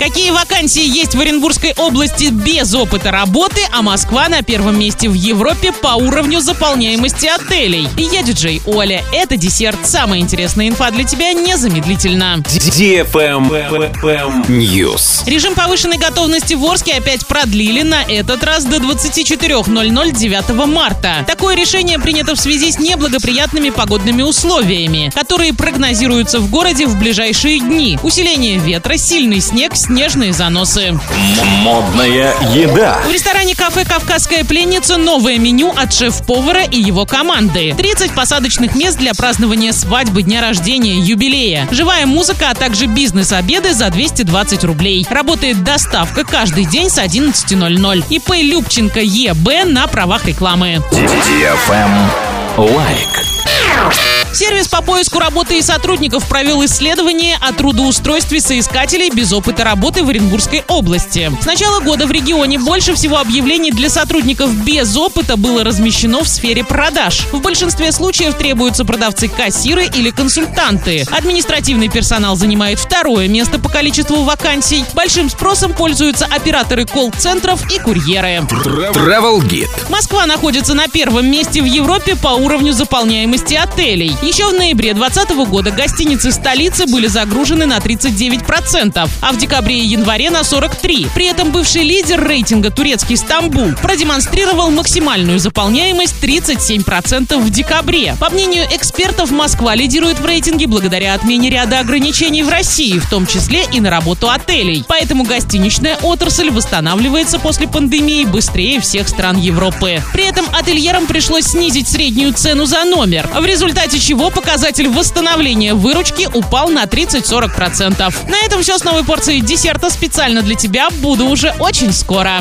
Какие вакансии есть в Оренбургской области без опыта работы, а Москва на первом месте в Европе по уровню заполняемости отелей? Я диджей Оля. Это десерт. Самая интересная инфа для тебя незамедлительно. News. Режим повышенной готовности в Орске опять продлили на этот раз до 24.00 9 марта. Такое решение принято в связи с неблагоприятными погодными условиями, которые прогнозируются в городе в ближайшие дни. Усиление ветра, сильный снег, снежные заносы. Модная еда. В ресторане кафе «Кавказская пленница» новое меню от шеф-повара и его команды. 30 посадочных мест для празднования свадьбы, дня рождения, юбилея. Живая музыка, а также бизнес-обеды за 220 рублей. Работает доставка каждый день с 11.00. ИП Любченко ЕБ на правах рекламы. Лайк. По поиску работы и сотрудников провел исследование о трудоустройстве соискателей без опыта работы в Оренбургской области. С начала года в регионе больше всего объявлений для сотрудников без опыта было размещено в сфере продаж. В большинстве случаев требуются продавцы-кассиры или консультанты. Административный персонал занимает второе место по количеству вакансий. Большим спросом пользуются операторы колл-центров и курьеры. Travel Guide. Москва находится на первом месте в Европе по уровню заполняемости отелей. Еще в ноябре 2020 года гостиницы столицы были загружены на 39%, а в декабре и январе на 43%. При этом бывший лидер рейтинга турецкий Стамбул продемонстрировал максимальную заполняемость 37% в декабре. По мнению экспертов, Москва лидирует в рейтинге благодаря отмене ряда ограничений в России, в том числе и на работу отелей. Поэтому гостиничная отрасль восстанавливается после пандемии быстрее всех стран Европы. При этом ательерам пришлось снизить среднюю цену за номер, в результате чего показатель восстановления выручки упал на 30-40%. На этом все с новой порцией десерта специально для тебя. Буду уже очень скоро.